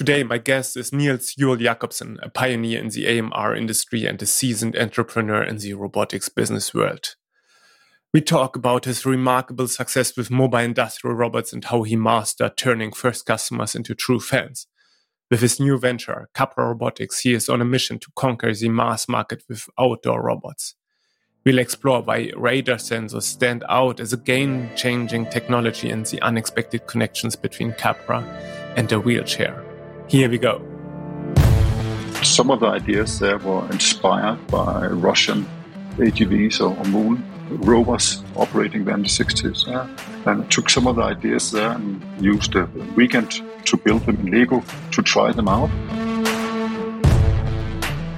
Today, my guest is Niels Jul Jacobsen, a pioneer in the AMR industry and a seasoned entrepreneur in the robotics business world. We talk about his remarkable success with mobile industrial robots and how he mastered turning first customers into true fans. With his new venture, Capra Robotics, he is on a mission to conquer the mass market with outdoor robots. We'll explore why radar sensors stand out as a game changing technology and the unexpected connections between Capra and a wheelchair. Here we go. Some of the ideas there were inspired by Russian AGVs or Moon rovers operating there in the 60s. Yeah. And I took some of the ideas there and used a weekend to build them in Lego to try them out.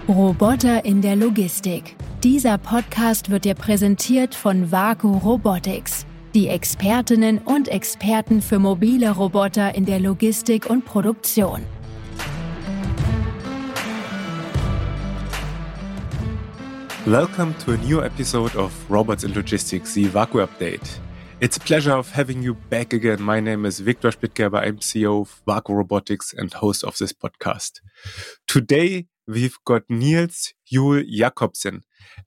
Roboter in der Logistik. Dieser Podcast wird dir präsentiert von Vaku Robotics, die Expertinnen und Experten für mobile Roboter in der Logistik und Produktion. Welcome to a new episode of Robots in Logistics, the WAKU Update. It's a pleasure of having you back again. My name is Victor Splittgerber. I'm CEO of WAKU Robotics and host of this podcast. Today, we've got Niels Jul Jacobsen,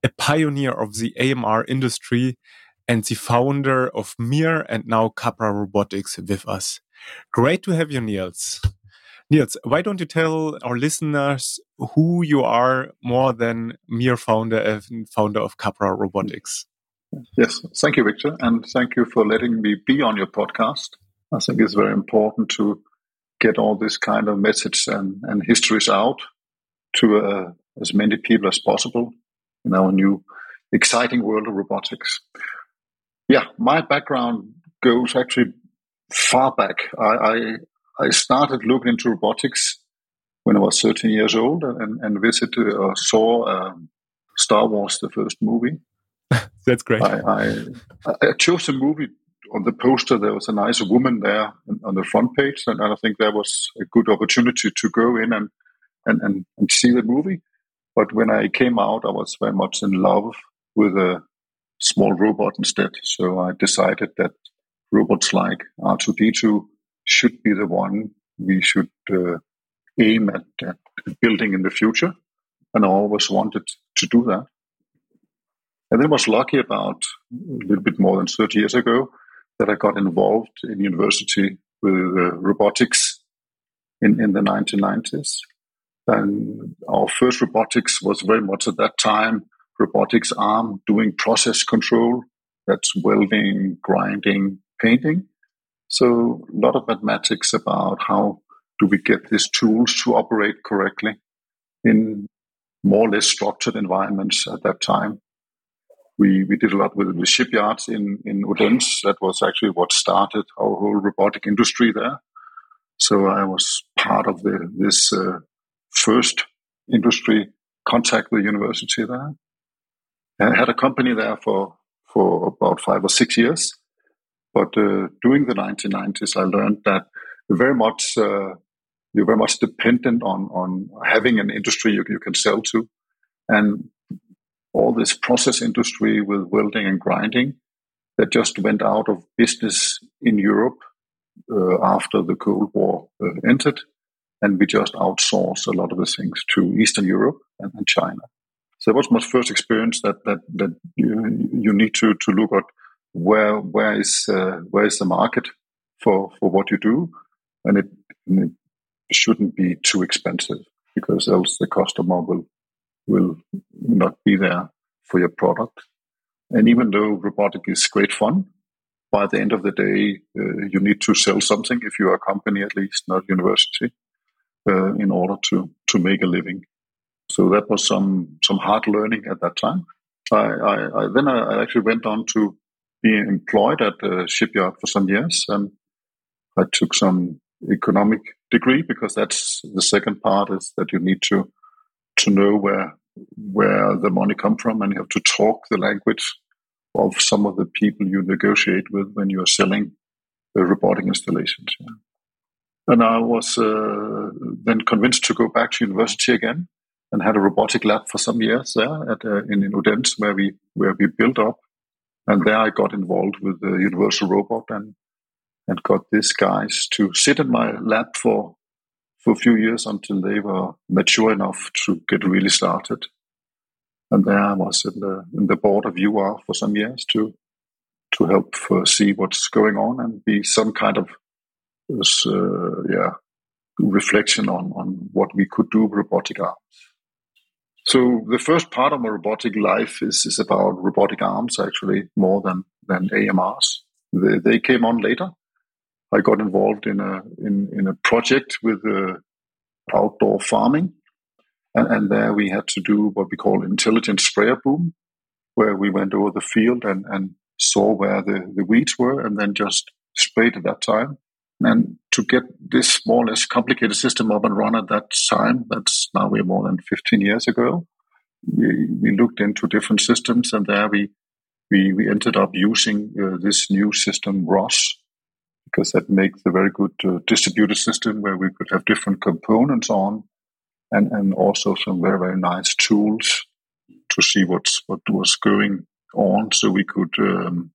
a pioneer of the AMR industry and the founder of MIR and now Capra Robotics with us. Great to have you, Niels. Niels, why don't you tell our listeners who you are more than mere founder and founder of Capra Robotics? Yes, thank you, Victor, and thank you for letting me be on your podcast. I think it's very important to get all this kind of message and, and histories out to uh, as many people as possible in our new exciting world of robotics. Yeah, my background goes actually far back. I, I, started looking into robotics when I was 13 years old and, and visited or uh, saw um, Star Wars, the first movie. That's great. I, I, I, chose a movie on the poster. There was a nice woman there on the front page, and I think that was a good opportunity to go in and, and, and, and see the movie. But when I came out, I was very much in love with a small robot instead. So I decided that robots like R2D2 should be the one we should uh, aim at, at, building in the future. And I always wanted to do that. And then was lucky about a little bit more than 30 years ago that I got involved in university with uh, robotics in, in the 1990s. And our first robotics was very much at that time robotics arm doing process control. That's welding, grinding, painting. So a lot of mathematics about how do we get these tools to operate correctly in more or less structured environments at that time. We, we did a lot with the shipyards in, in Odense. That was actually what started our whole robotic industry there. So I was part of the, this uh, first industry contact with the university there. I had a company there for, for about five or six years. But uh, during the 1990s, I learned that very much uh, you're very much dependent on on having an industry you, you can sell to, and all this process industry with welding and grinding that just went out of business in Europe uh, after the Cold War uh, ended, and we just outsourced a lot of the things to Eastern Europe and, and China. So that was my first experience that that that you, you need to to look at where where is uh, where is the market for for what you do, and it, and it shouldn't be too expensive because else the customer will will not be there for your product. And even though robotic is great fun, by the end of the day, uh, you need to sell something if you are a company at least, not university, uh, in order to to make a living. So that was some some hard learning at that time. I, I, I then I actually went on to being employed at the shipyard for some years. And I took some economic degree because that's the second part is that you need to to know where where the money come from and you have to talk the language of some of the people you negotiate with when you are selling the robotic installations. Yeah. And I was uh, then convinced to go back to university again and had a robotic lab for some years there at, uh, in, in Odense where we where we built up and there I got involved with the Universal Robot and and got these guys to sit in my lab for for a few years until they were mature enough to get really started. And there I was in the in the board of UR for some years to to help uh, see what's going on and be some kind of uh, yeah reflection on on what we could do with robotic arms. So the first part of my robotic life is, is about robotic arms actually more than than AMRs. They, they came on later. I got involved in a in, in a project with uh, outdoor farming, and, and there we had to do what we call intelligent sprayer boom, where we went over the field and, and saw where the, the weeds were and then just sprayed at that time. And to get this more or less complicated system up and run at that time, that's now we're more than 15 years ago, we, we looked into different systems and there we, we, we ended up using uh, this new system, ROS, because that makes a very good uh, distributed system where we could have different components on and, and also some very, very nice tools to see what's, what was going on so we could um,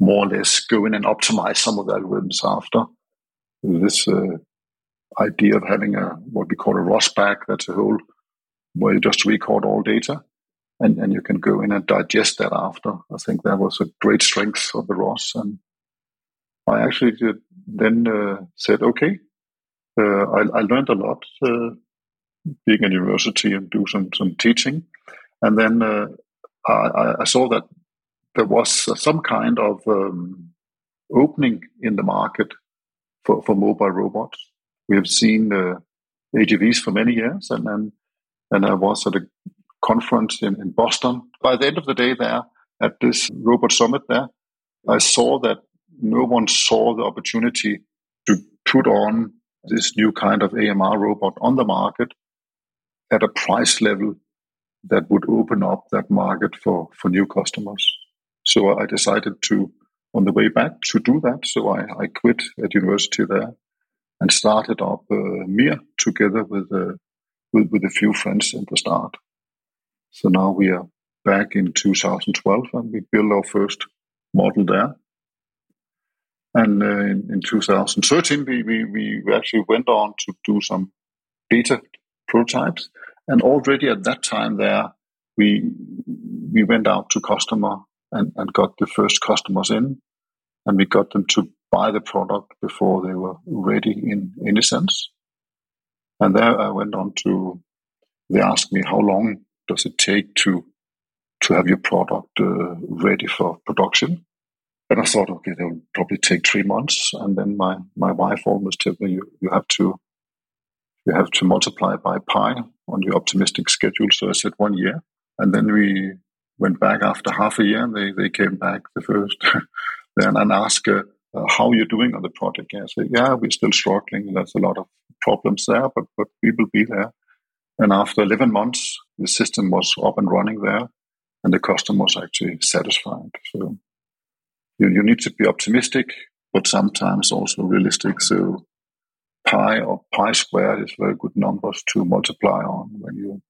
more or less go in and optimize some of the algorithms after. This uh, idea of having a what we call a ROS bag, that's a whole where you just record all data and, and you can go in and digest that after. I think that was a great strength of the ROS. And I actually did, then uh, said, okay, uh, I, I, learned a lot uh, being in university and do some, some teaching. And then uh, I, I, saw that there was some kind of um, opening in the market for, for mobile robots. We have seen uh, AGVs for many years, and then and I was at a conference in, in Boston. By the end of the day, there at this robot summit, there I saw that no one saw the opportunity to put on this new kind of AMR robot on the market at a price level that would open up that market for, for new customers. So I decided to, on the way back, to do that. So I, I quit at university there and started up uh, MIR together with, uh, with, with a few friends at the start. So now we are back in 2012 and we built our first model there. And uh, in, in 2013, we, we, we actually went on to do some beta prototypes. And already at that time there, we we went out to customer and, and got the first customers in, and we got them to buy the product before they were ready in any sense. And there I went on to, they asked me, how long does it take to to have your product uh, ready for production? And I thought, okay, they'll probably take three months. And then my, my wife almost told me, you, you have to you have to multiply by pi on your optimistic schedule. So I said one year. And then we went back after half a year and they, they came back the first then and asked uh, uh, how you're doing on the project. Yeah, I said, yeah, we're still struggling. There's a lot of problems there, but, but we will be there. And after 11 months, the system was up and running there and the customer was actually satisfied. So you, you need to be optimistic, but sometimes also realistic. So pi or pi squared is very good numbers to multiply on when you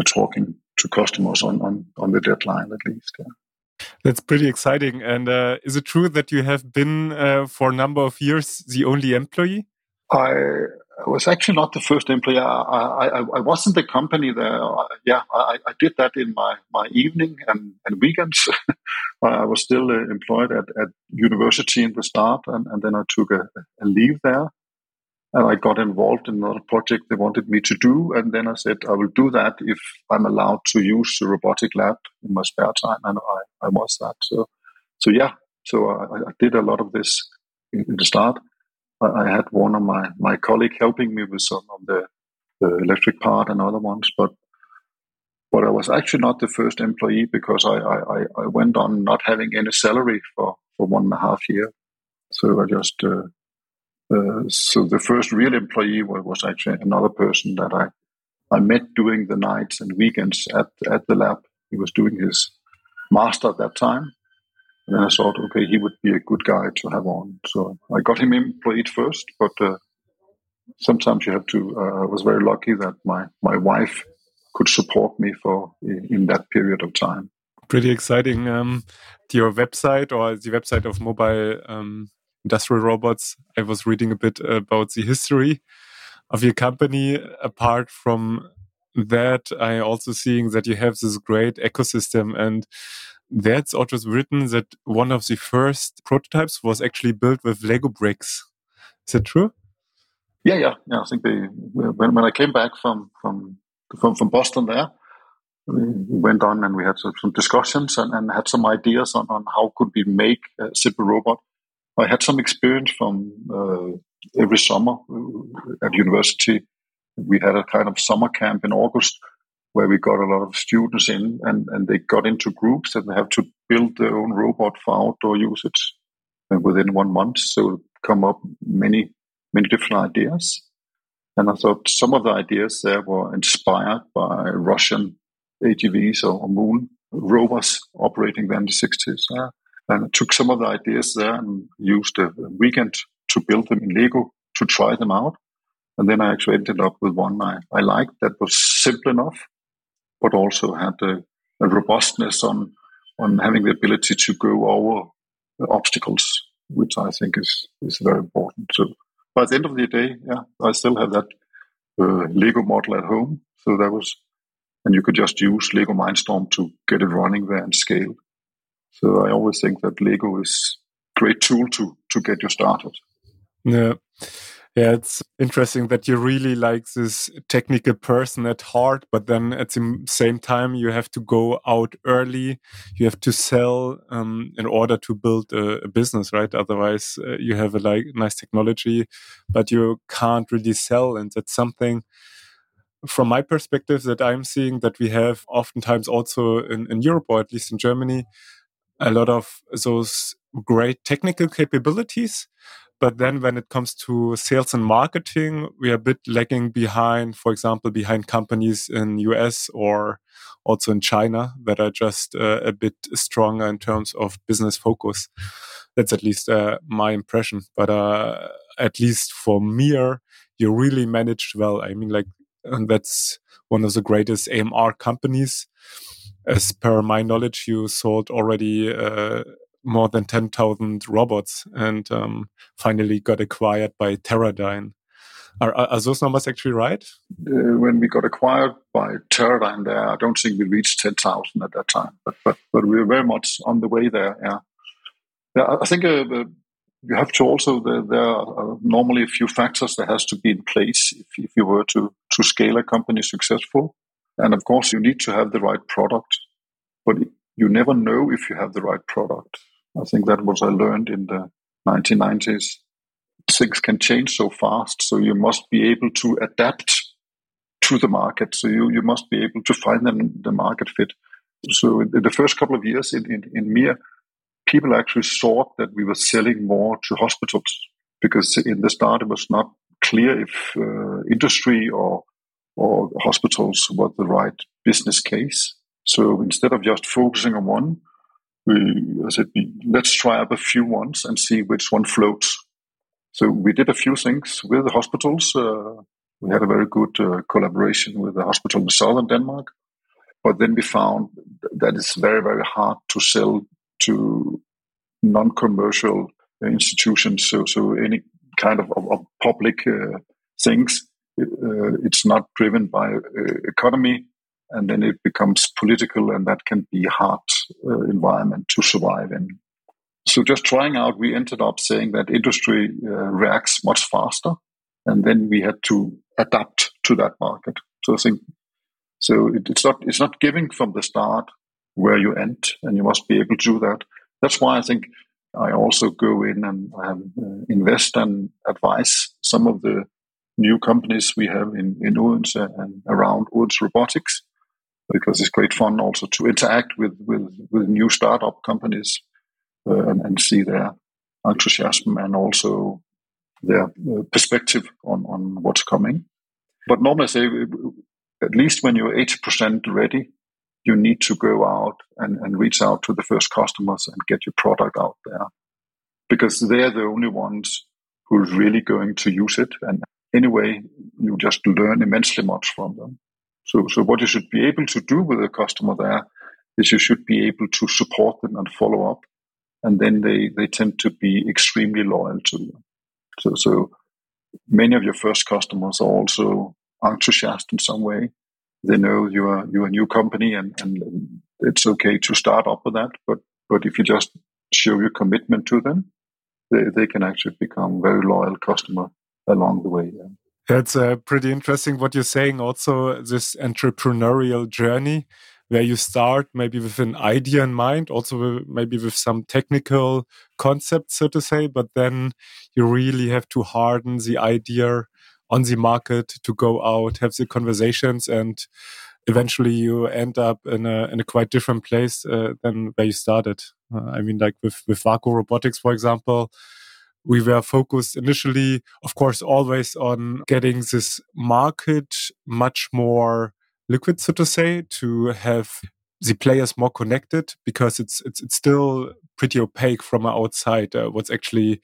are talking to customers on, on, on the deadline at least. Yeah. That's pretty exciting. And uh, is it true that you have been uh, for a number of years the only employee? I was actually not the first employee. I, I, I wasn't the company there. yeah, I, I, did that in my, my evening and, and weekends. I was still uh, employed at, at university in the start, and, and then I took a, a leave there and I got involved in another project they wanted me to do. And then I said, I will do that if I'm allowed to use the robotic lab in my spare time. And I, I was that. So, so yeah, so I, I did a lot of this in, in the start. I, I, had one of my, my colleague helping me with some of the, the electric part and other ones, but but I was actually not the first employee because I, I, I went on not having any salary for, for one and a half year. So I just uh, so the first real employee was, actually another person that I I met during the nights and weekends at at the lab. He was doing his master at that time, and then I thought, okay, he would be a good guy to have on. So I got him employed first, but uh, sometimes you have to. Uh, I was very lucky that my my wife could support me for in that period of time. Pretty exciting. Um, your website or the website of mobile um, industrial robots. I was reading a bit about the history. of your company. Apart from that, I also seeing that you have this great ecosystem and that's also written that one of the first prototypes was actually built with Lego bricks. Is that true? Yeah, yeah, yeah. I think they when when I came back from from from, from Boston there, we went on and we had some, discussions and, and, had some ideas on, on how could we make a simple robot. I had some experience from uh, every summer uh, at university. We had a kind of summer camp in August where we got a lot of students in and, and they got into groups and they have to build their own robot for outdoor usage and within one month. So come up many, many different ideas. And I thought some of the ideas there were inspired by Russian AGVs or, moon rovers operating in the 60s. Uh, and I took some of the ideas there and used a, weekend to build them in Lego to try them out. And then I actually ended up with one I, I liked that was simple enough but also had a, a robustness on on having the ability to go over obstacles, which I think is is very important. So by the end of the day, yeah, I still have that uh, Lego model at home. So that was, and you could just use Lego Mindstorm to get it running there and scale. So I always think that Lego is a great tool to to get you started. Yeah. Yeah, it's interesting that you really like this technical person at heart, but then at the same time, you have to go out early. You have to sell um, in order to build a, a business, right? Otherwise, uh, you have a like nice technology, but you can't really sell. And that's something from my perspective that I'm seeing that we have oftentimes also in, in Europe or at least in Germany, a lot of those great technical capabilities but then when it comes to sales and marketing, we are a bit lagging behind, for example, behind companies in US or also in China that are just uh, a bit stronger in terms of business focus. That's at least uh, my impression. But uh, at least for Mir, you really managed well. I mean, like, that's one of the greatest AMR companies. As per my knowledge, you sold already uh, more than 10,000 robots and um, finally got acquired by Teradyne. Are, are, those numbers actually right? Uh, when we got acquired by Teradyne there, I don't think we reached 10,000 at that time, but, but, but we were very much on the way there, yeah. yeah I think uh, you have to also, there, there are normally a few factors that has to be in place if, if you were to, to scale a company successful. And of course, you need to have the right product, but you never know if you have the right product. I think that was I learned in the 1990s. Things can change so fast, so you must be able to adapt to the market. So you, you must be able to find them the market fit. So in the first couple of years in, in, in people actually thought that we were selling more to hospitals because in the start it was not clear if uh, industry or or hospitals were the right business case. So instead of just focusing on one, we said, let's try up a few ones and see which one floats. So we did a few things with the hospitals. Uh, we had a very good uh, collaboration with the hospital in southern Denmark. But then we found that it's very, very hard to sell to non-commercial institutions. So, so any kind of, of, of public uh, things, uh, it's not driven by uh, economy and then it becomes political, and that can be a hard uh, environment to survive in. So just trying out, we ended up saying that industry uh, reacts much faster, and then we had to adapt to that market. So I think so it, it's not it's not giving from the start where you end, and you must be able to do that. That's why I think I also go in and um, invest and advise some of the new companies we have in, in Odense and around Odense Robotics because it's great fun also to interact with with, with new startup companies uh, and, and, see their enthusiasm and also their uh, perspective on, on what's coming. But normally, I say at least when you're eighty percent ready, you need to go out and, and reach out to the first customers and get your product out there because they're the only ones who are really going to use it. And anyway, you just learn immensely much from them. So, so what you should be able to do with a customer there is you should be able to support them and follow up, and then they they tend to be extremely loyal to you. So, so many of your first customers are also enthusiastic in some way. They know you are you're a new company, and, and it's okay to start up with that. But but if you just show your commitment to them, they, they can actually become very loyal customer along the way. Yeah. That's uh, pretty interesting what you're saying. Also, this entrepreneurial journey where you start maybe with an idea in mind, also maybe with some technical concepts, so to say, but then you really have to harden the idea on the market to go out, have the conversations, and eventually you end up in a in a quite different place uh, than where you started. Uh, I mean, like with with WAKU Robotics, for example, we were focused initially, of course, always on getting this market much more liquid, so to say, to have the players more connected because it's it's, it's still pretty opaque from outside uh, what's actually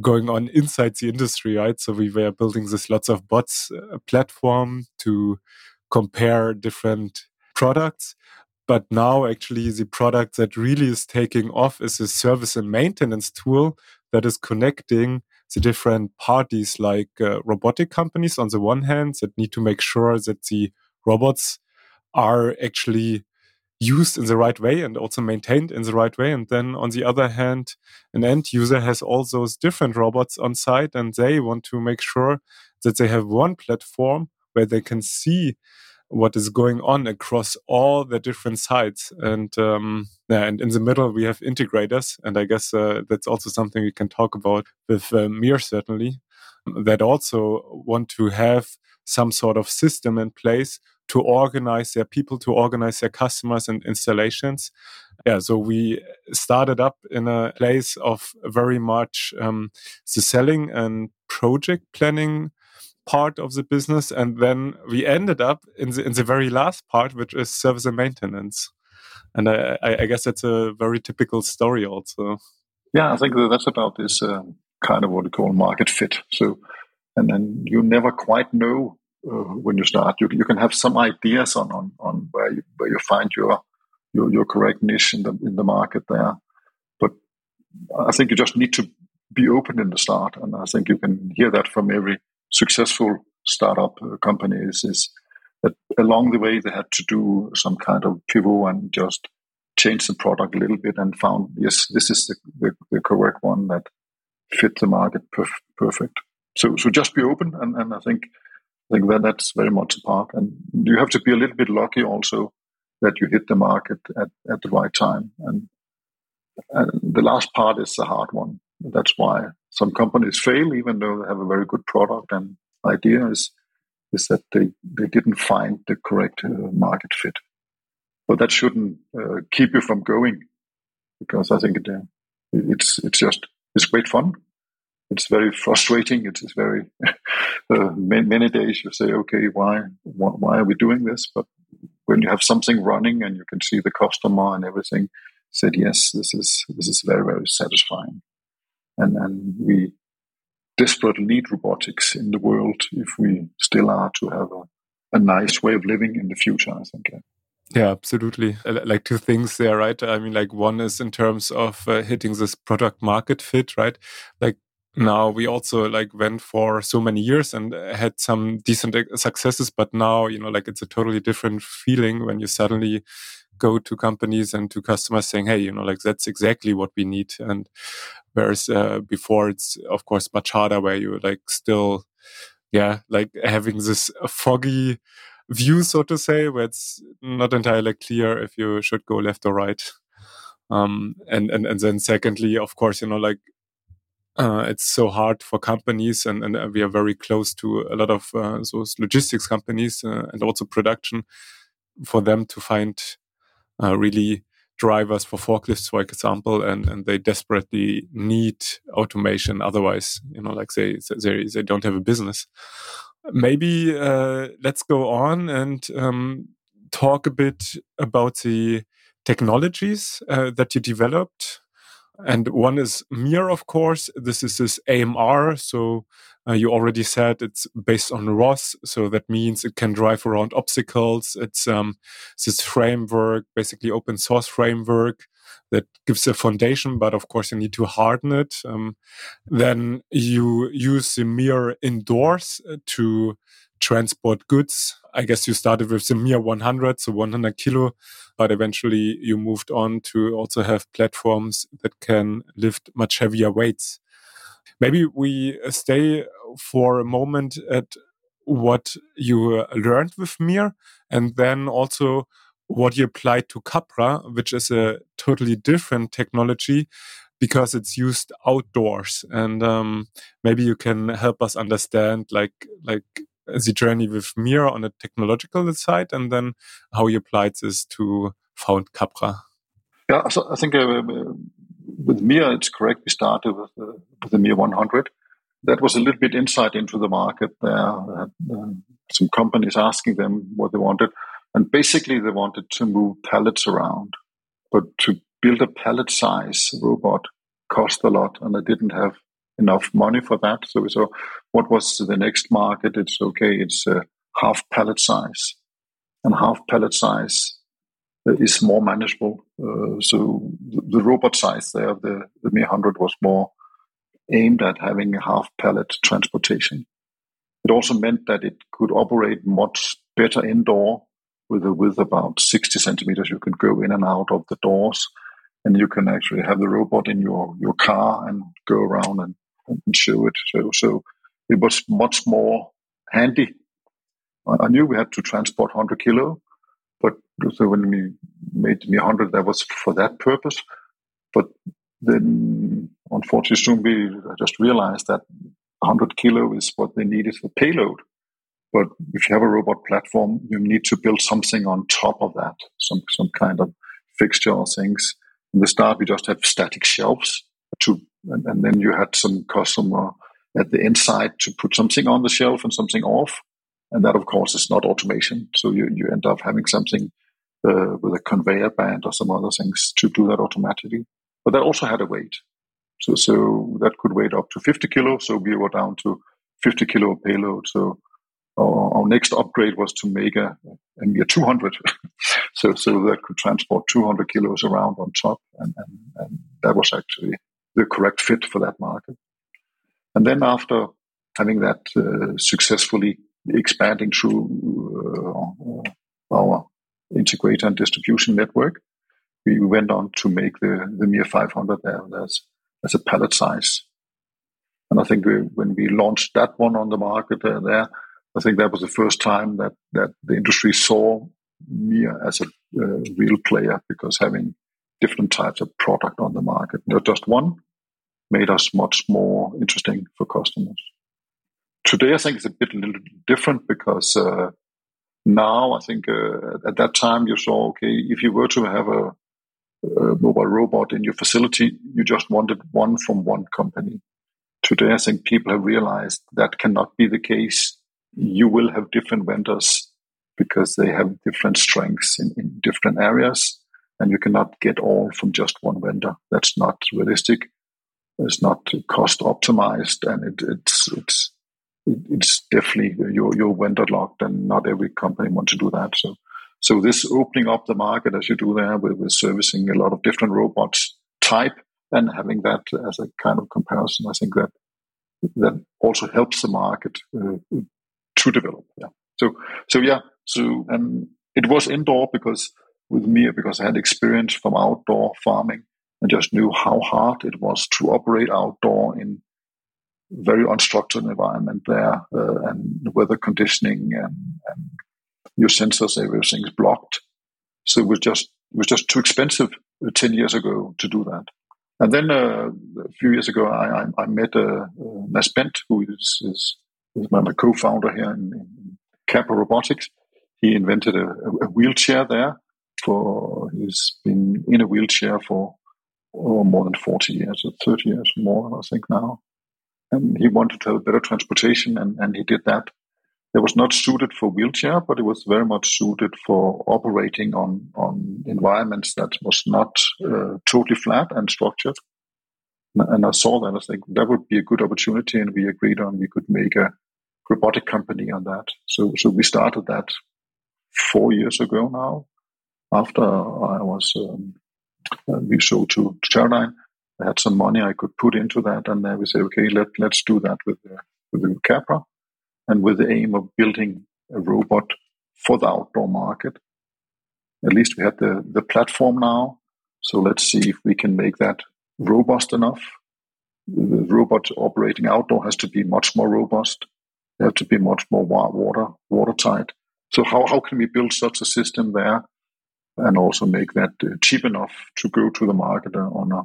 going on inside the industry, right? So we were building this lots of bots uh, platform to compare different products. But now, actually, the product that really is taking off is a service and maintenance tool that is connecting the different parties, like uh, robotic companies on the one hand, that need to make sure that the robots are actually used in the right way and also maintained in the right way. And then on the other hand, an end user has all those different robots on site and they want to make sure that they have one platform where they can see what is going on across all the different sites. And um, yeah, and in the middle we have integrators, and I guess uh, that's also something we can talk about with uh, Mir certainly, that also want to have some sort of system in place to organize their people, to organize their customers and installations. Yeah, so we started up in a place of very much um, the selling and project planning part of the business, and then we ended up in the in the very last part, which is service and maintenance. And I, I guess that's a very typical story, also. Yeah, I think that's about this uh, kind of what we call market fit. So, and then you never quite know uh, when you start. You, you can have some ideas on, on, on where you where you find your your, your correct niche in the in the market there, but I think you just need to be open in the start, and I think you can hear that from every successful startup uh, companies is that along the way they had to do some kind of pivot and just change the product a little bit and found yes this is the, the, the correct one that fit the market perf- perfect. So so just be open and, and i think i think that that's very much a part. And you have to be a little bit lucky also that you hit the market at, at the right time. And, and the last part is the hard one. That's why some companies fail, even though they have a very good product and idea, is, is that they, they didn't find the correct uh, market fit. But that shouldn't uh, keep you from going, because I think it, uh, it's it's just it's great fun. It's very frustrating. It's, it's very uh, many, many days you say, okay, why why are we doing this? But when you have something running and you can see the customer and everything, said yes, this is this is very very satisfying and, and we desperately need robotics in the world if we still are to have a, a nice way of living in the future, I think. Yeah. Absolutely. Like two things there, right? I mean, like one is in terms of uh, hitting this product market fit, right? Like now we also like went for so many years and had some decent successes, but now, you know, like it's a totally different feeling when you suddenly go to companies and to customers saying, "Hey, you know, like that's exactly what we need." And whereas uh, before, it's of course much harder, where you like still, yeah, like having this foggy view, so to say, where it's not entirely clear if you should go left or right. Um, and and and then secondly, of course, you know, like uh, it's so hard for companies, and, and we are very close to a lot of uh, those logistics companies uh, and also production for them to find uh, really drivers for forklifts, for example, and, and they desperately need automation. Otherwise, you know, like they, they, they don't have a business. Maybe uh, let's go on and um, talk a bit about the technologies uh, that you developed and one is Mir, of course. This is this AMR. So uh, you already said it's based on ROS. So that means it can drive around obstacles. It's um, this framework, basically open source framework that gives a foundation, but of course you need to harden it. Um, then you use the mirror indoors uh, to transport goods. I guess you started with the Mir 100, so 100 kilo, but eventually you moved on to also have platforms that can lift much heavier weights. Maybe we stay for a moment at what you learned with Mir and then also what you applied to Capra, which is a totally different technology because it's used outdoors. And um, maybe you can help us understand like like the journey with Mir on a technological side, and then how you applied this to found Capra. Yeah, so I think uh, with Mir, it's correct. We started with, uh, with the Mir 100. That was a little bit insight into the market. There, uh, some companies asking them what they wanted, and basically they wanted to move pallets around, but to build a pallet size robot cost a lot, and they didn't have enough money for that. So we saw what was the next market. It's okay. It's a half pallet size, and half pallet size is more manageable. Uh, so the, the, robot size there, the the Mir 100 was more aimed at having a half pallet transportation. It also meant that it could operate much better indoor with a width about 60 centimeters. You can go in and out of the doors and you can actually have the robot in your, your car and go around and and show it. So, so it was much more handy. I knew we had to transport 100 kilo, but so when we made me 100, that was for that purpose. But then, unfortunately, soon we just realized that 100 kilo is what they needed for payload. But if you have a robot platform, you need to build something on top of that, some some kind of fixture or things. In the start, we just have static shelves to and, and, then you had some customer at the inside to put something on the shelf and something off. And that, of course, is not automation. So you, you end up having something uh, with a conveyor band or some other things to do that automatically. But that also had a weight. So, so that could weigh up to 50 kilo. So we were down to 50 kilo payload. So our, our next upgrade was to make a, a Mir 200. so, so that could transport 200 kilos around on top. And, and, and that was actually the correct fit for that market. And then after having that uh, successfully expanding through uh, our integrator and distribution network, we went on to make the, the Mir 500 there as, as a pallet size. And I think we, when we launched that one on the market uh, there, I think that was the first time that, that the industry saw Mir as a uh, real player because having different types of product on the market, not just one, made us much more interesting for customers. Today, I think it's a bit a little different because uh, now I think uh, at that time you saw okay if you were to have a, a, mobile robot in your facility, you just wanted one from one company. Today, I think people have realized that cannot be the case. You will have different vendors because they have different strengths in, in different areas, and you cannot get all from just one vendor. That's not realistic it's not cost optimized, and it, it's it's it's definitely you're you're vendor locked, and not every company wants to do that. So so this opening up the market as you do there with, with servicing a lot of different robots type and having that as a kind of comparison, I think that that also helps the market uh, to develop. Yeah. So so yeah. So and it was indoor because with me because I had experience from outdoor farming. And just knew how hard it was to operate outdoor in very unstructured environment there uh, and weather conditioning and, and your sensors everything's blocked. So it was just it was just too expensive uh, 10 years ago to do that. And then uh, a few years ago i, I, I met uh, uh Mads Bent who is, is, is my co-founder here in, in Capra Robotics. He invented a, a wheelchair there for he's been in a wheelchair for oh, more than 40 years or 30 years more, I think now. And he wanted to have better transportation, and, and he did that. It was not suited for wheelchair, but it was very much suited for operating on, on environments that was not uh, totally flat and structured. And I saw that. I think that would be a good opportunity, and we agreed on we could make a robotic company on that. So, so we started that four years ago now. After I was um, uh, we sold to, Teradyne. I had some money I could put into that, and then we say, okay, let let's do that with the, with the Capra, and with the aim of building a robot for the outdoor market. At least we had the the platform now, so let's see if we can make that robust enough. The robot operating outdoor has to be much more robust. They have to be much more water watertight. So how how can we build such a system there, and also make that uh, cheap enough to go to the market on a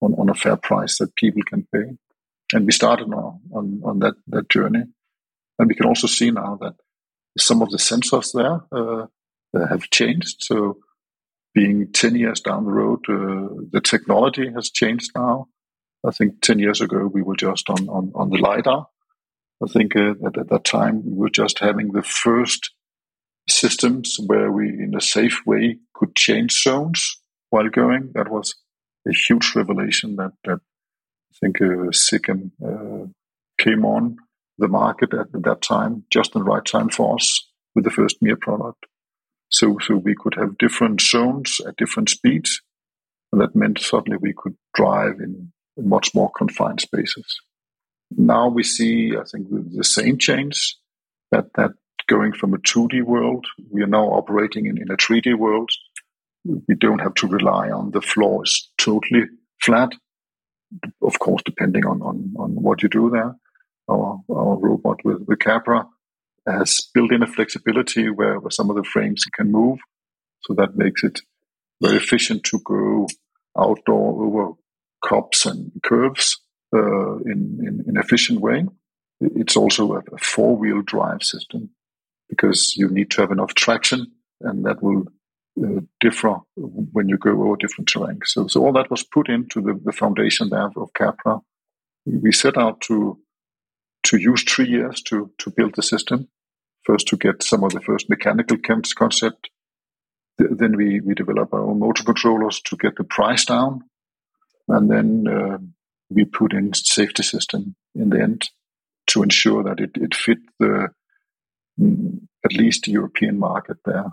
on, on a fair price that people can pay. And we started now on, on that, that journey. And we can also see now that some of the sensors there uh, have changed. So, being 10 years down the road, uh, the technology has changed now. I think 10 years ago, we were just on, on, on the LiDAR. I think uh, that at that time, we were just having the first systems where we, in a safe way, could change zones while going. That was a huge revelation that, that I think uh, uh, came on the market at that time, just in the right time for us with the first MIR product. So, so we could have different zones at different speeds. And that meant suddenly we could drive in much more confined spaces. Now we see, I think, the same change that, that going from a 2D world, we are now operating in, in a 3D world we don't have to rely on the floor is totally flat. Of course, depending on, on, on what you do there. Our, our robot with the Capra has built in a flexibility where, where some of the frames can move. So that makes it very efficient to go outdoor over cups and curves uh, in, in an efficient way. It's also a, a four wheel drive system because you need to have enough traction and that will uh, differ when you go over different terrains. So, so all that was put into the, the foundation there of Capra. We set out to to use three years to to build the system. First, to get some of the first mechanical concept. Then we we develop our own motor controllers to get the price down, and then uh, we put in safety system in the end to ensure that it, it fit the at least the European market there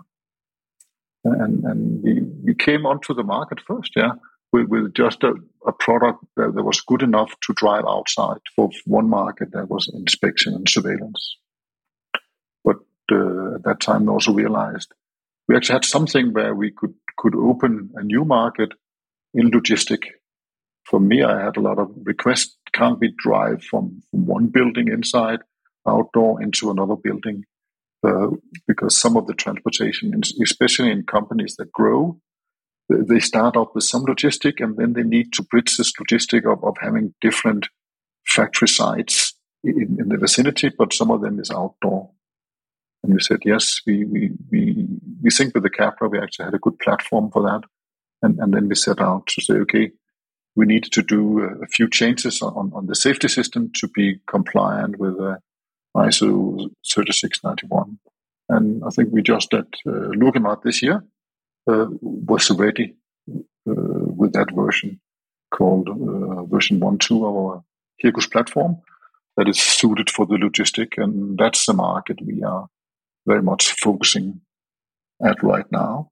and and we, we came onto the market first, yeah, with, with just a, a product that, that, was good enough to drive outside for one market that was inspection and surveillance. But uh, at that time, we also realized we actually had something where we could could open a new market in logistic. For me, I had a lot of requests. Can't we drive from, from one building inside outdoor into another building? Uh, because some of the transportation, especially in companies that grow, they start off with some logistic and then they need to bridge this logistic of, of having different factory sites in, in, the vicinity, but some of them is outdoor. And we said, yes, we, we, we, we think with the Capra, we actually had a good platform for that. And, and then we set out to say, okay, we need to do a, few changes on, on the safety system to be compliant with uh, ISO 3691. And I think we just at uh, this year uh, was ready uh, with that version called uh, version 1.2 of our Hircus platform that is suited for the logistic. And that's the market we are very much focusing at right now.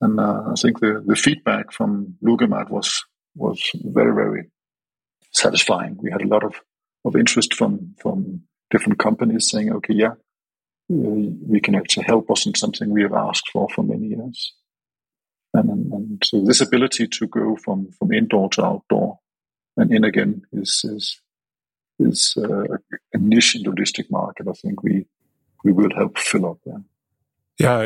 And uh, I think the, the feedback from Logimat was was very, very satisfying. We had a lot of, of interest from, from different companies saying, okay, yeah, we can actually help us in something we have asked for for many years. And, and, so this ability to go from, from indoor to outdoor and in again is is is uh, a niche in the logistic market. I think we we will help fill up there. Yeah,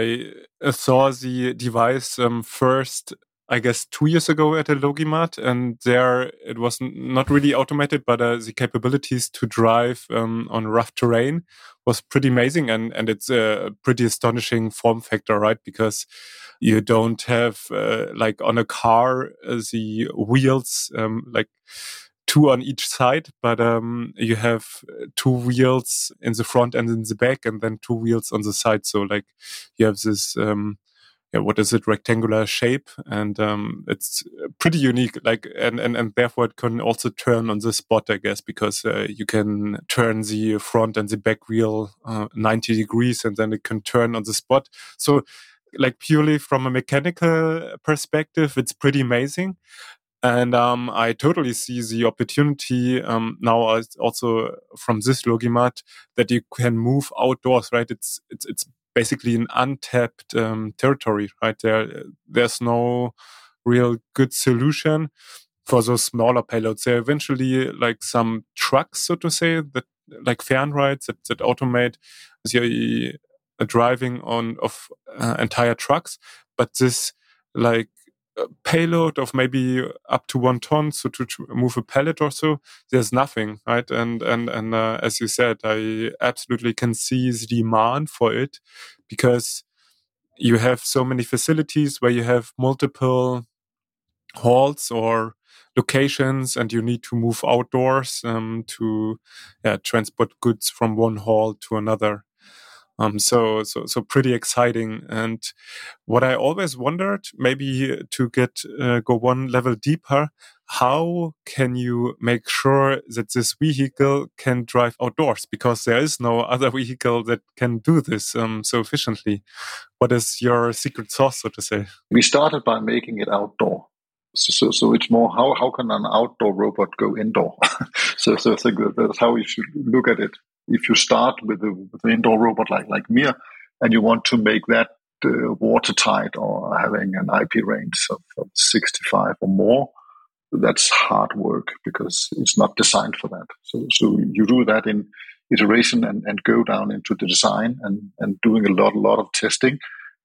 I saw the device um, first I guess two years ago at a Logimat, and there it was not really automated, but uh, the capabilities to drive um, on rough terrain was pretty amazing, and and it's a pretty astonishing form factor, right? Because you don't have uh, like on a car uh, the wheels um, like two on each side, but um, you have two wheels in the front and in the back, and then two wheels on the side. So like you have this um, yeah, what is it, rectangular shape, and um, it's pretty unique. Like, and, and and therefore it can also turn on the spot, I guess, because uh, you can turn the front and the back wheel uh, ninety degrees, and then it can turn on the spot. So like purely from a mechanical perspective, it's pretty amazing. And um, I totally see the opportunity um, now also from this Logimat that you can move outdoors, right? It's it's it's basically an untapped um, territory, right? There there's no real good solution for those smaller payloads. There are eventually like some trucks, so to say, that like Fernrides that, that automate the uh, driving on of uh, entire trucks. But this like payload of maybe up to one ton, so to, move a pallet or so, there's nothing, right? And and and uh, as you said, I absolutely can see the demand for it because you have so many facilities where you have multiple halls or locations and you need to move outdoors um, to yeah, transport goods from one hall to another um, so, so, so pretty exciting. And what I always wondered, maybe to get uh, go one level deeper, how can you make sure that this vehicle can drive outdoors? Because there is no other vehicle that can do this um, so efficiently. What is your secret sauce, so to say? We started by making it outdoor. So, so, so it's more how, how can an outdoor robot go indoor? so, so I think that's how we should look at it if you start with, with an indoor robot like like Mir, and you want to make that uh, watertight or having an IP range of, of 65 or more, that's hard work because it's not designed for that. So, so you do that in iteration and, and go down into the design and, and doing a lot, a lot of testing.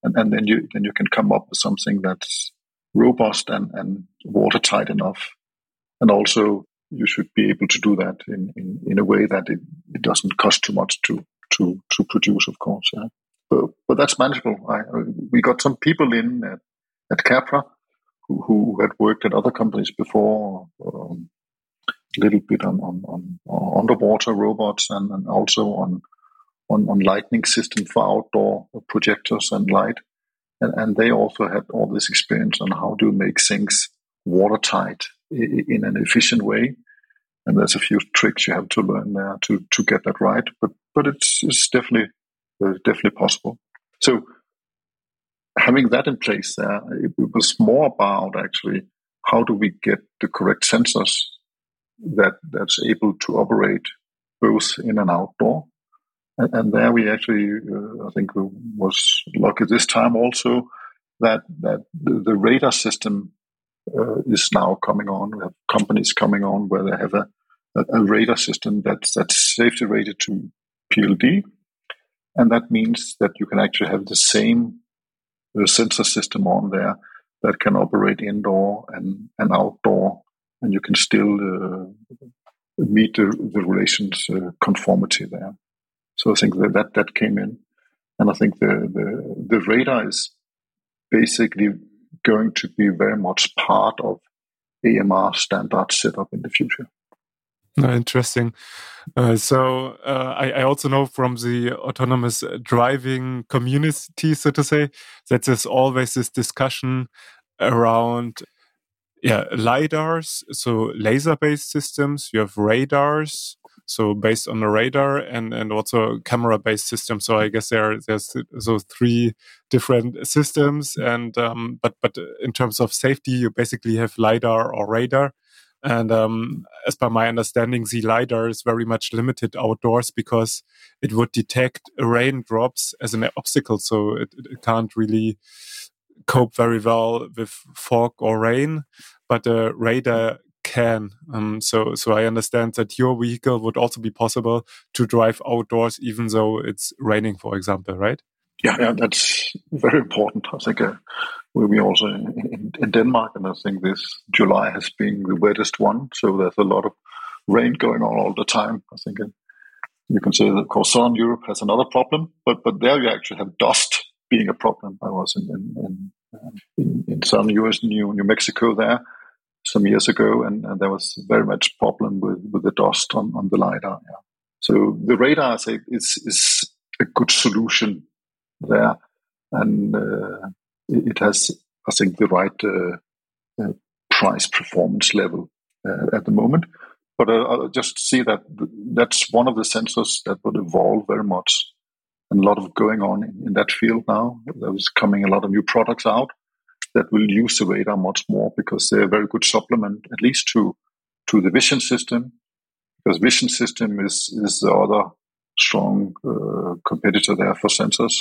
And, and then you, then you can come up with something that's robust and, and watertight enough. And also you should be able to do that in, in, in a way that it, it doesn't cost too much to to to produce, of course. Yeah. But but that's manageable. I, we got some people in at, at Capra who, who had worked at other companies before, um, a little bit on, on, on, underwater robots and, and also on, on on lightning system for outdoor projectors and light. And, and they also had all this experience on how to make things watertight in an efficient way. And there's a few tricks you have to learn there to, to get that right. But but it's, it's definitely uh, definitely possible. So having that in place there, it, it was more about actually how do we get the correct sensors that that's able to operate both in and outdoor. And, and there we actually, uh, I think, was lucky this time also that that the, the radar system uh, is now coming on. We have companies coming on where they have a, a, a radar system that's, that's safety rated to PLD. And that means that you can actually have the same uh, sensor system on there that can operate indoor and, and outdoor, and you can still uh, meet the, the relations uh, conformity there. So I think that, that that came in, and I think the the, the radar is basically going to be very much part of AMR standard setup in the future. interesting. Uh, so uh, I, I, also know from the autonomous driving community, so to say, that there's always this discussion around yeah lidars, so laser-based systems. You have radars, so based on the radar and and also camera based system so i guess there there's those three different systems and um, but but in terms of safety you basically have lidar or radar. And um, as per my understanding the lidar is very much limited outdoors because it would detect raindrops as an obstacle. So it, it can't really cope very well with fog or rain. But the radar can. Um, so, so I understand that your vehicle would also be possible to drive outdoors, even though it's raining, for example, right? Yeah, yeah, that's very important. I think uh, we also in, in, Denmark, and I think this July has been the wettest one. So there's a lot of rain going on all the time. I think uh, you can say that, of course, Southern Europe has another problem, but but there you actually have dust being a problem. I was in in, in, in, Southern US, New New Mexico there, some years ago, and, and, there was very much problem with, with the dust on, on the lidar. Yeah. So the radar is, is, is a good solution there, and uh, it has, I think, the right uh, uh, price performance level uh, at the moment. But uh, I just see that that's one of the sensors that would evolve very much and a lot of going on in, in that field now. There's coming a lot of new products out that will use the radar much more because they're a very good supplement, at least to to the vision system, because vision system is is the other strong uh, competitor there for sensors,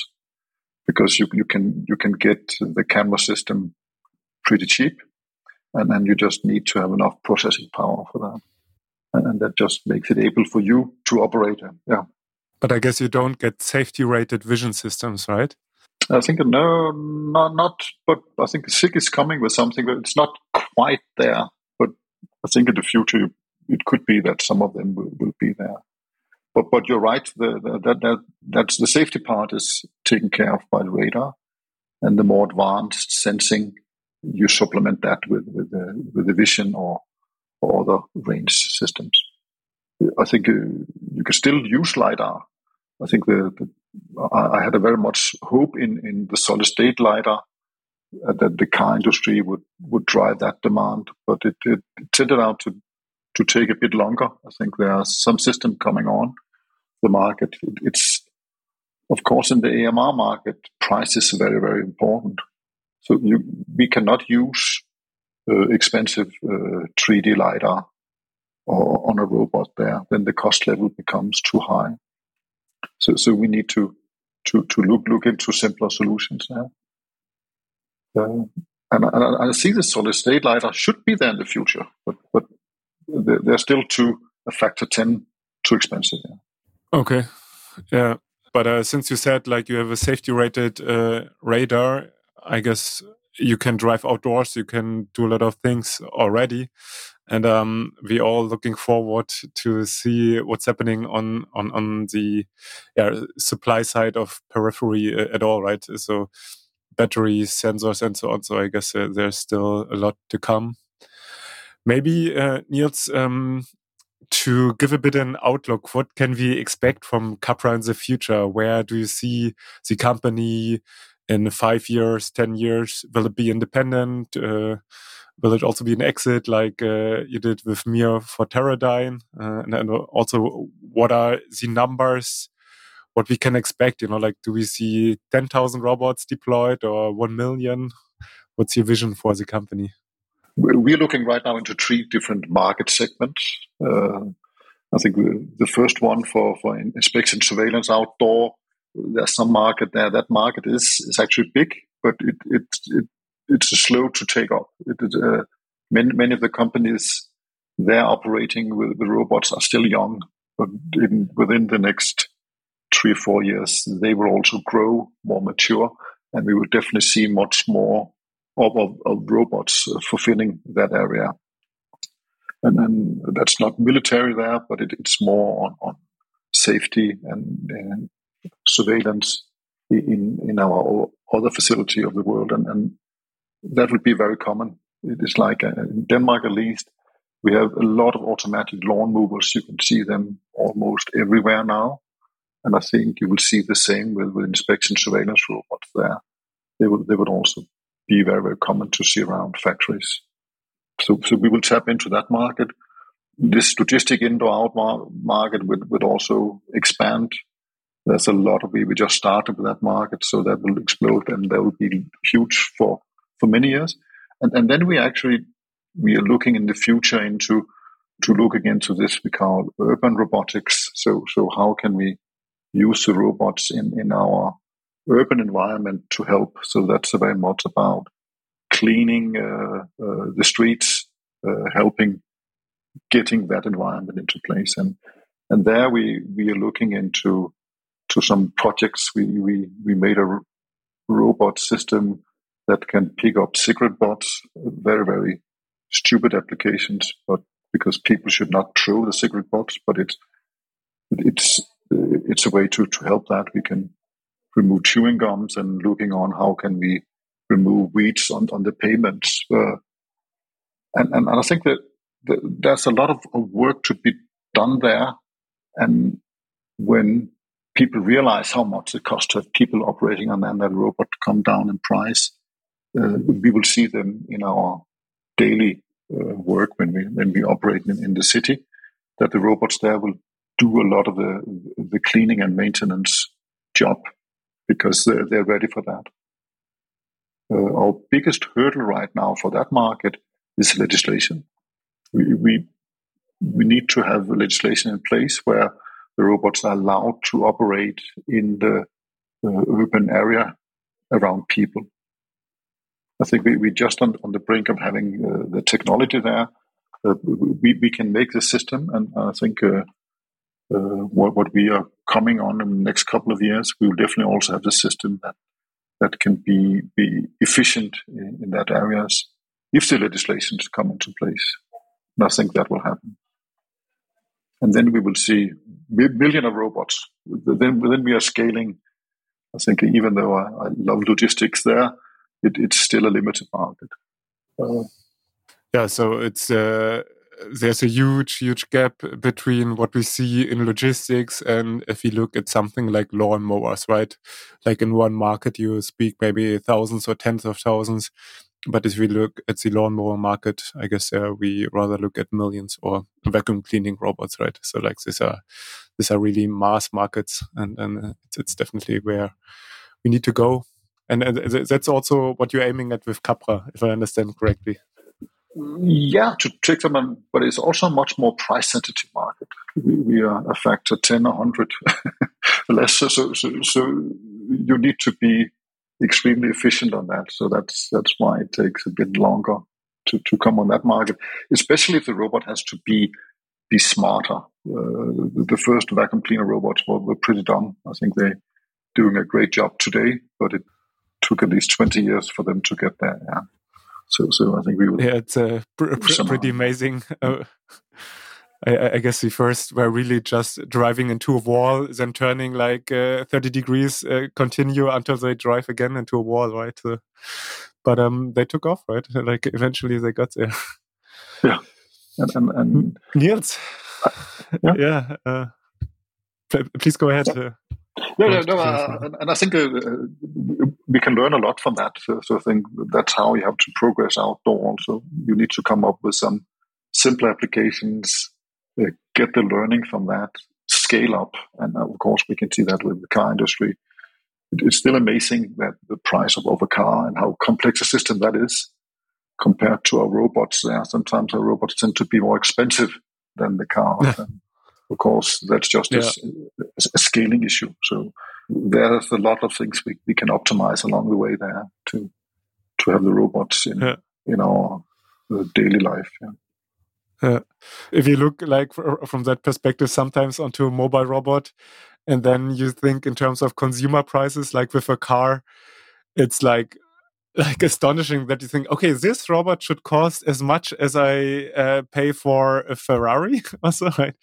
because you you can you can get the camera system pretty cheap, and then you just need to have enough processing power for that, and, that just makes it able for you to operate. Yeah. But I guess you don't get safety rated vision systems, right? I think no, not not. But I think SICK is coming with something, but it's not quite there. But I think in the future it could be that some of them will, will be there. But but you're right. The, the, that that that's the safety part is taken care of by the radar, and the more advanced sensing, you supplement that with with the with the vision or or other range systems. I think uh, you can still use lidar. I think the, the I had a very much hope in, in the solid state lidar uh, that the car industry would, would drive that demand, but it, it, it out to, to take a bit longer. I think there are some systems coming on the market. It, it's, of course, in the AMR market, price is very, very important. So you, we cannot use uh, expensive uh, 3D lidar or on a robot there. Then the cost level becomes too high. So, so we need to to to look look into simpler solutions now. And, and, I see the solid state lidar should be there in the future, but but they're, they're still too a factor ten too expensive. Yeah. Okay, yeah. But uh, since you said like you have a safety rated uh, radar, I guess you can drive outdoors. You can do a lot of things already and um, we all looking forward to see what's happening on on on the yeah, supply side of periphery uh, at all, right? So batteries, sensors, and so on. So I guess uh, there's still a lot to come. Maybe uh, Niels, um, to give a bit an outlook, what can we expect from Capra in the future? Where do you see the company in five years, ten years? Will it be independent? Uh, will it also be an exit like uh, you did with MIR for Teradyne? Uh, and, and also, what are the numbers? What we can expect? You know, like do we see ten thousand robots deployed or one million? What's your vision for the company? We're looking right now into three different market segments. Uh, I think the first one for, for inspection surveillance outdoor, there's some market there. That market is, is actually big, but it, it, it it's slow to take off. It, uh, many, many of the companies they're operating with the robots are still young, but in, within the next three or four years, they will also grow more mature, and we will definitely see much more of, of, of robots fulfilling that area. And then that's not military there, but it, it's more on, on safety and, and surveillance in in our other facility of the world, and, and that would be very common. It is like uh, in Denmark, at least, we have a lot of automatic lawn movers. You can see them almost everywhere now. And I think you will see the same with, with inspection surveillance robots there. They would, they would also be very, very common to see around factories. So, so we will tap into that market. This logistic indoor out market would, would also expand. There's a lot of, we we just started with that market, so that will explode and that will be huge for for many years. And, and then we actually, we are looking in the future into, to looking into this we call urban robotics. So, so how can we use the robots in, in our urban environment to help? So that's very much about cleaning uh, uh, the streets, uh, helping getting that environment into place. And and there we we are looking into to some projects. We we we made a robot system that can pick up cigarette butts, very, very stupid applications, but because people should not throw the cigarette butts, but it's, it's, it's a way to, to help that. We can remove chewing gums and looking on how can we remove weeds on, on the pavements. Uh, and, and, and I think that, that there's a lot of work to be done there. And when people realize how much it costs to have people operating on that robot come down in price, uh, we will see them in our daily uh, work when we when we operate in, in, the city. That the robots there will do a lot of the the cleaning and maintenance job because they're, they're ready for that. Uh, our biggest hurdle right now for that market is legislation. We, we, we need to have legislation in place where the robots are allowed to operate in the uh, urban area around people. I think we, we just on, on the brink of having uh, the technology there. Uh, we, we can make the system, and I think uh, uh, what, what we are coming on in the next couple of years, we will definitely also have the system that that can be be efficient in, in that areas if the legislations come into place. And I think that will happen. And then we will see million of robots. Then, then we are scaling. I think even though I, I love logistics there, it, it's still a limited market. Uh, yeah, so it's uh, there's a huge, huge gap between what we see in logistics and if you look at something like lawnmowers, right? Like in one market, you speak maybe thousands or tens of thousands. But if we look at the lawnmower market, I guess uh, we rather look at millions or vacuum cleaning robots, right? So like these are these are really mass markets, and and it's, it's definitely where we need to go. And, and that's also what you're aiming at with Capra, if I understand correctly. Yeah, to trick them, but it's also a much more price sensitive market. We, we, are a factor 10 or 100 less. So, so, so, you need to be extremely efficient on that. So that's that's why it takes a bit longer to, to come on that market, especially if the robot has to be be smarter. Uh, the first vacuum cleaner robots were, were pretty dumb. I think they're doing a great job today, but it took at least 20 years for them to get there. Yeah. So, so I think we will. Yeah, it's uh, pr pr pretty amazing. Uh, I, I, guess we first were really just driving into a wall, then turning like uh, 30 degrees, uh, continue until they drive again into a wall, right? So, but um, they took off, right? Like eventually they got there. Yeah. And, and, and Niels. Uh, yeah. yeah uh, please go ahead. Yeah. No, no, no, uh, and I think uh, we can learn a lot from that. So, so, I think that's how you have to progress outdoor. Also, you need to come up with some simple applications, uh, get the learning from that, scale up, and of course, we can see that with the car industry. It's still amazing that the price of, of a car and how complex a system that is compared to our robots. There, sometimes our robots tend to be more expensive than the cars. and of course, that's just yeah. a, a, scaling issue. So there's a lot of things we, we can optimize along the way there to to have the robots in yeah. in our uh, daily life. Uh, if you look like from that perspective, sometimes onto a mobile robot, and then you think in terms of consumer prices, like with a car, it's like like astonishing that you think, okay, this robot should cost as much as I uh, pay for a Ferrari, also, right?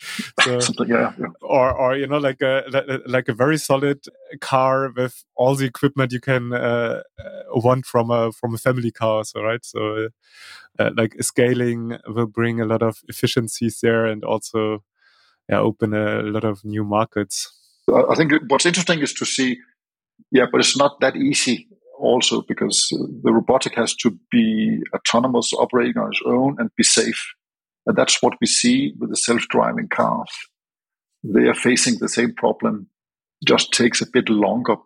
So, yeah, yeah, Or, or you know, like a like a very solid car with all the equipment you can uh, uh want from a from a family car, so right? So, uh, like scaling will bring a lot of efficiencies there, and also, yeah, open a lot of new markets. I think what's interesting is to see, yeah, but it's not that easy also because uh, the robotic has to be autonomous, operating on its own, and be safe. And that's what we see with the self-driving cars. They are facing the same problem. Just takes a bit longer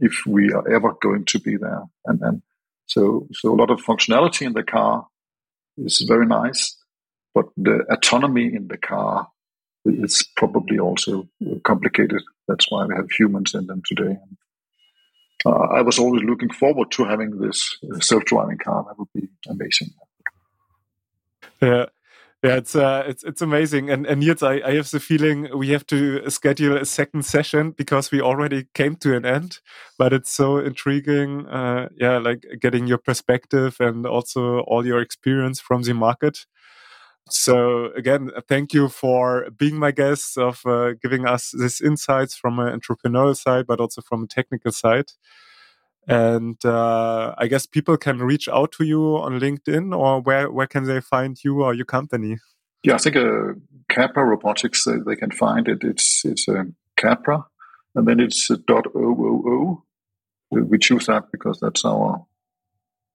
if we are ever going to be there. And then, so, so a lot of functionality in the car is very nice, but the autonomy in the car is probably also complicated. That's why we have humans in them today uh, I was always looking forward to having this uh, self-driving car. That would be amazing. Yeah. Yeah, it's uh, it's it's amazing, and and yet I, I have the feeling we have to schedule a second session because we already came to an end. But it's so intriguing, uh, yeah, like getting your perspective and also all your experience from the market. So again, thank you for being my guest, of uh, giving us these insights from an entrepreneurial side, but also from a technical side. And uh, I guess people can reach out to you on LinkedIn, or where where can they find you or your company? Yeah, I think uh, Capra Robotics they, they can find it. It's it's uh, Capra, and then it's uh, dot .oo. We choose that because that's our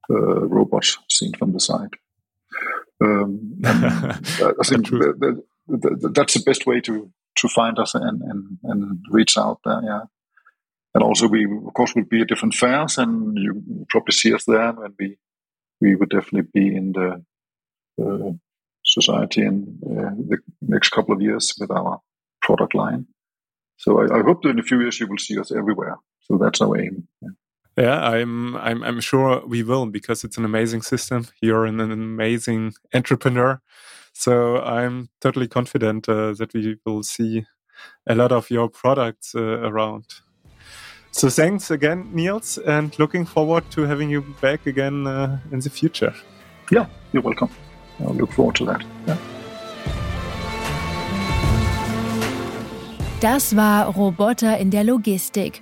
uh, robot seen from the side. Um, I think that's the best way to to find us and, and, and reach out there. Yeah. and also we of course will be at different fairs, and you probably see us there, and we we would definitely be in the uh, society in uh, the next couple of years with our product line. So I, I, hope that in a few years you will see us everywhere. So that's our aim. Yeah. Yeah, I'm, I'm, I'm sure we will because it's an amazing system. You're an, an amazing entrepreneur, so I'm totally confident uh, that we will see a lot of your products uh, around. So thanks again, Niels, and looking forward to having you back again uh, in the future. Yeah, you're welcome. I look forward to that. Yeah. Das war Roboter in der Logistik